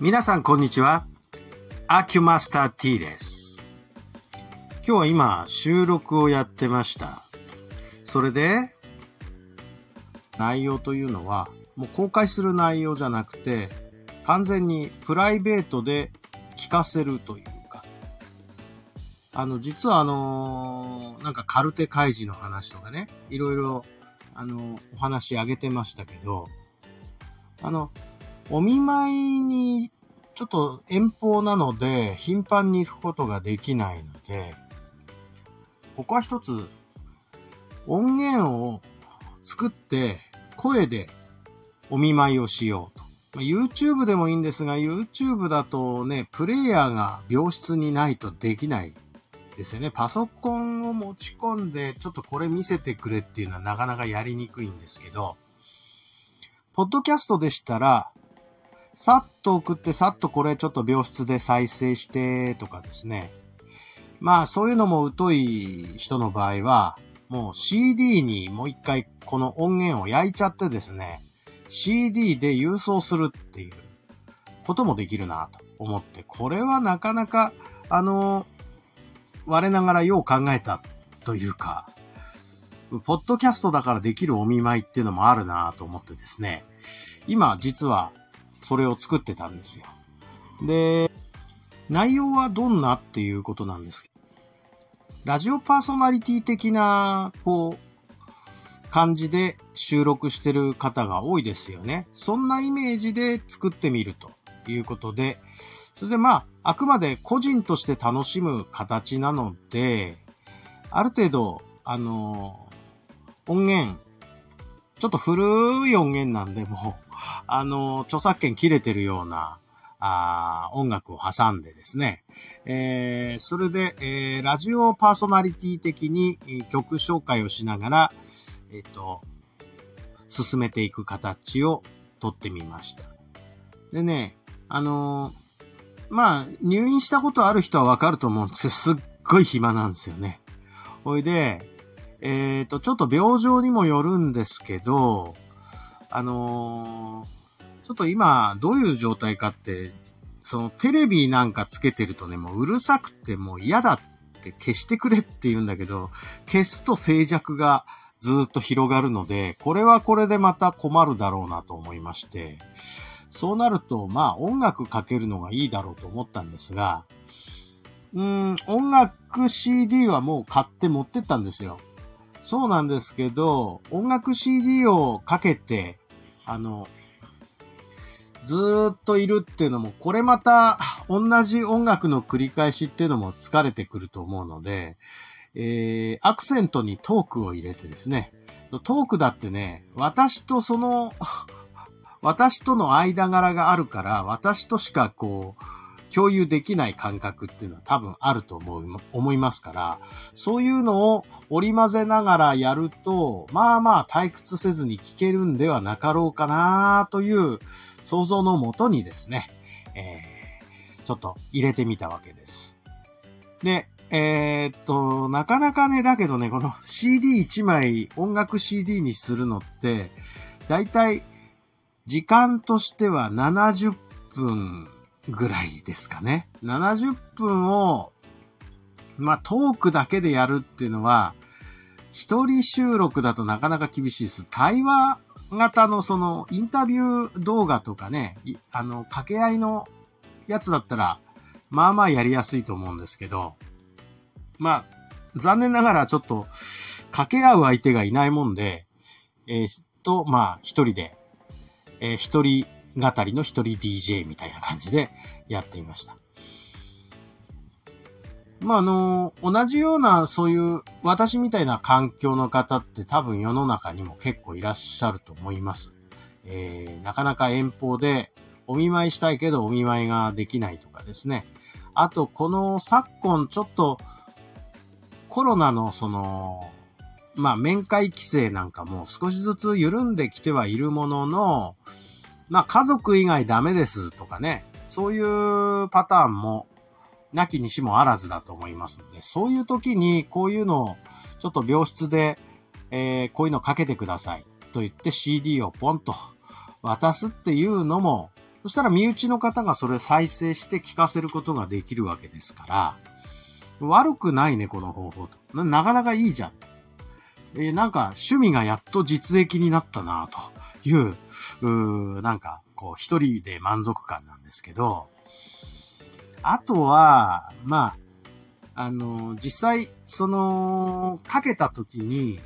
皆さんこんにちは。アキュマスター T です。今日は今収録をやってました。それで、内容というのは、もう公開する内容じゃなくて、完全にプライベートで聞かせるというか、あの、実はあのなんかカルテ開示の話とかね、いろいろ、あの、お話あげてましたけど、あの、お見舞いにちょっと遠方なので頻繁に行くことができないので、ここは一つ音源を作って声でお見舞いをしようと。YouTube でもいいんですが、YouTube だとね、プレイヤーが病室にないとできないですよね。パソコンを持ち込んで、ちょっとこれ見せてくれっていうのはなかなかやりにくいんですけど、ポッドキャストでしたら、さっと送って、さっとこれちょっと病室で再生してとかですね。まあそういうのも疎い人の場合は、もう CD にもう一回この音源を焼いちゃってですね、CD で郵送するっていうこともできるなと思って、これはなかなか、あの、我ながらよう考えたというか、ポッドキャストだからできるお見舞いっていうのもあるなと思ってですね、今実はそれを作ってたんですよ。で、内容はどんなっていうことなんですけど、ラジオパーソナリティ的な、こう、感じで収録してる方が多いですよね。そんなイメージで作ってみるということで、それでまあ、あくまで個人として楽しむ形なので、ある程度、あの、音源、ちょっと古い音源なんで、もう、あの、著作権切れてるような、あ音楽を挟んでですね、えー、それで、えー、ラジオパーソナリティ的に曲紹介をしながら、えっ、ー、と、進めていく形をとってみました。でね、あのまあ、入院したことある人はわかると思うんですけど、すっごい暇なんですよね。ほいで、えっ、と、ちょっと病状にもよるんですけど、あのー、ちょっと今、どういう状態かって、そのテレビなんかつけてるとね、もううるさくてもう嫌だって消してくれって言うんだけど、消すと静寂がずっと広がるので、これはこれでまた困るだろうなと思いまして、そうなると、まあ音楽かけるのがいいだろうと思ったんですが、うん、音楽 CD はもう買って持ってったんですよ。そうなんですけど、音楽 CD をかけて、あの、ずーっといるっていうのも、これまた同じ音楽の繰り返しっていうのも疲れてくると思うので、えー、アクセントにトークを入れてですね、トークだってね、私とその、私との間柄があるから、私としかこう、共有できない感覚っていうのは多分あると思う、思いますから、そういうのを織り交ぜながらやると、まあまあ退屈せずに聞けるんではなかろうかなという想像のもとにですね、えー、ちょっと入れてみたわけです。で、えー、っと、なかなかね、だけどね、この CD1 枚音楽 CD にするのって、だいたい時間としては70分ぐらいですかね。70分を、まあ、トークだけでやるっていうのは、一人収録だとなかなか厳しいです。対話型のそのインタビュー動画とかね、あの、掛け合いのやつだったら、まあまあやりやすいと思うんですけど、まあ、残念ながらちょっと、掛け合う相手がいないもんで、えー、と、まあ、一人で、えー、一人語りの一人 DJ みたいな感じでやってみました。まあ、あの、同じようなそういう私みたいな環境の方って多分世の中にも結構いらっしゃると思います。えー、なかなか遠方でお見舞いしたいけどお見舞いができないとかですね。あと、この昨今ちょっとコロナのその、まあ、面会規制なんかも少しずつ緩んできてはいるものの、まあ、家族以外ダメですとかね、そういうパターンも、なきにしもあらずだと思いますので、そういう時にこういうのを、ちょっと病室で、えー、こういうのかけてくださいと言って CD をポンと渡すっていうのも、そしたら身内の方がそれ再生して聞かせることができるわけですから、悪くないね、この方法と。なかなかいいじゃん。えー、なんか趣味がやっと実益になったなという、うなんかこう一人で満足感なんですけど、あとは、まあ、あの、実際、その、かけた時に、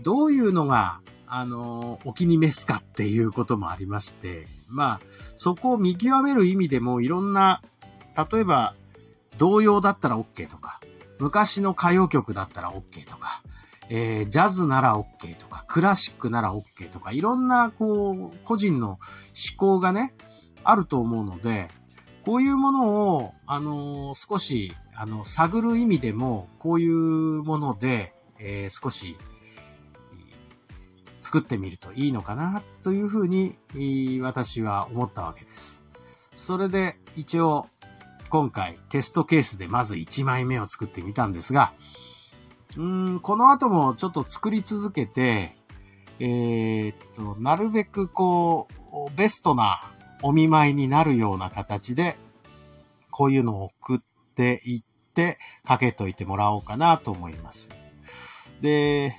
どういうのが、あの、お気に召すかっていうこともありまして、まあ、そこを見極める意味でもいろんな、例えば、童謡だったら OK とか、昔の歌謡曲だったら OK とか、えー、ジャズなら OK とか、クラシックなら OK とか、いろんな、こう、個人の思考がね、あると思うので、こういうものを、あのー、少し、あの、探る意味でも、こういうもので、えー、少し、作ってみるといいのかな、というふうに、私は思ったわけです。それで、一応、今回、テストケースでまず1枚目を作ってみたんですが、うん、この後もちょっと作り続けて、えー、っと、なるべくこう、ベストなお見舞いになるような形で、こういうのを送っていって、かけといてもらおうかなと思います。で、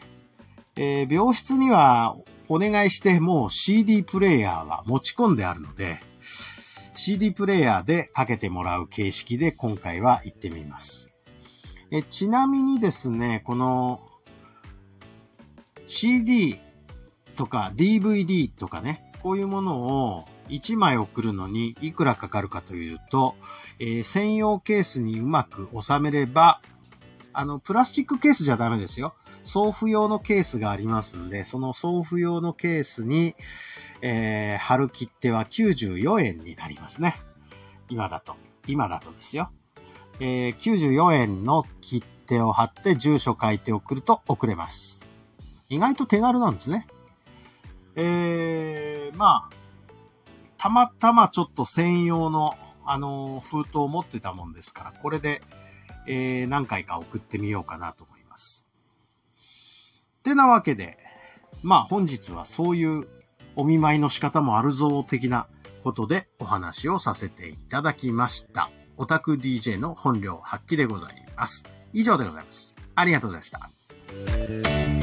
えー、病室にはお願いしてもう CD プレイヤーは持ち込んであるので、CD プレイヤーでかけてもらう形式で今回は行ってみます。えちなみにですね、この CD とか DVD とかね、こういうものを1枚送るのにいくらかかるかというと、えー、専用ケースにうまく収めれば、あの、プラスチックケースじゃダメですよ。送付用のケースがありますんで、その送付用のケースに、えー、貼る切手は94円になりますね。今だと。今だとですよ。えー、94円の切手を貼って住所書いて送ると送れます。意外と手軽なんですね。えー、まあ、たまたまちょっと専用の、あのー、封筒を持ってたもんですから、これで、えー、何回か送ってみようかなと思います。てなわけで、まあ本日はそういうお見舞いの仕方もあるぞ的なことでお話をさせていただきました。オタク DJ の本領発揮でございます。以上でございます。ありがとうございました。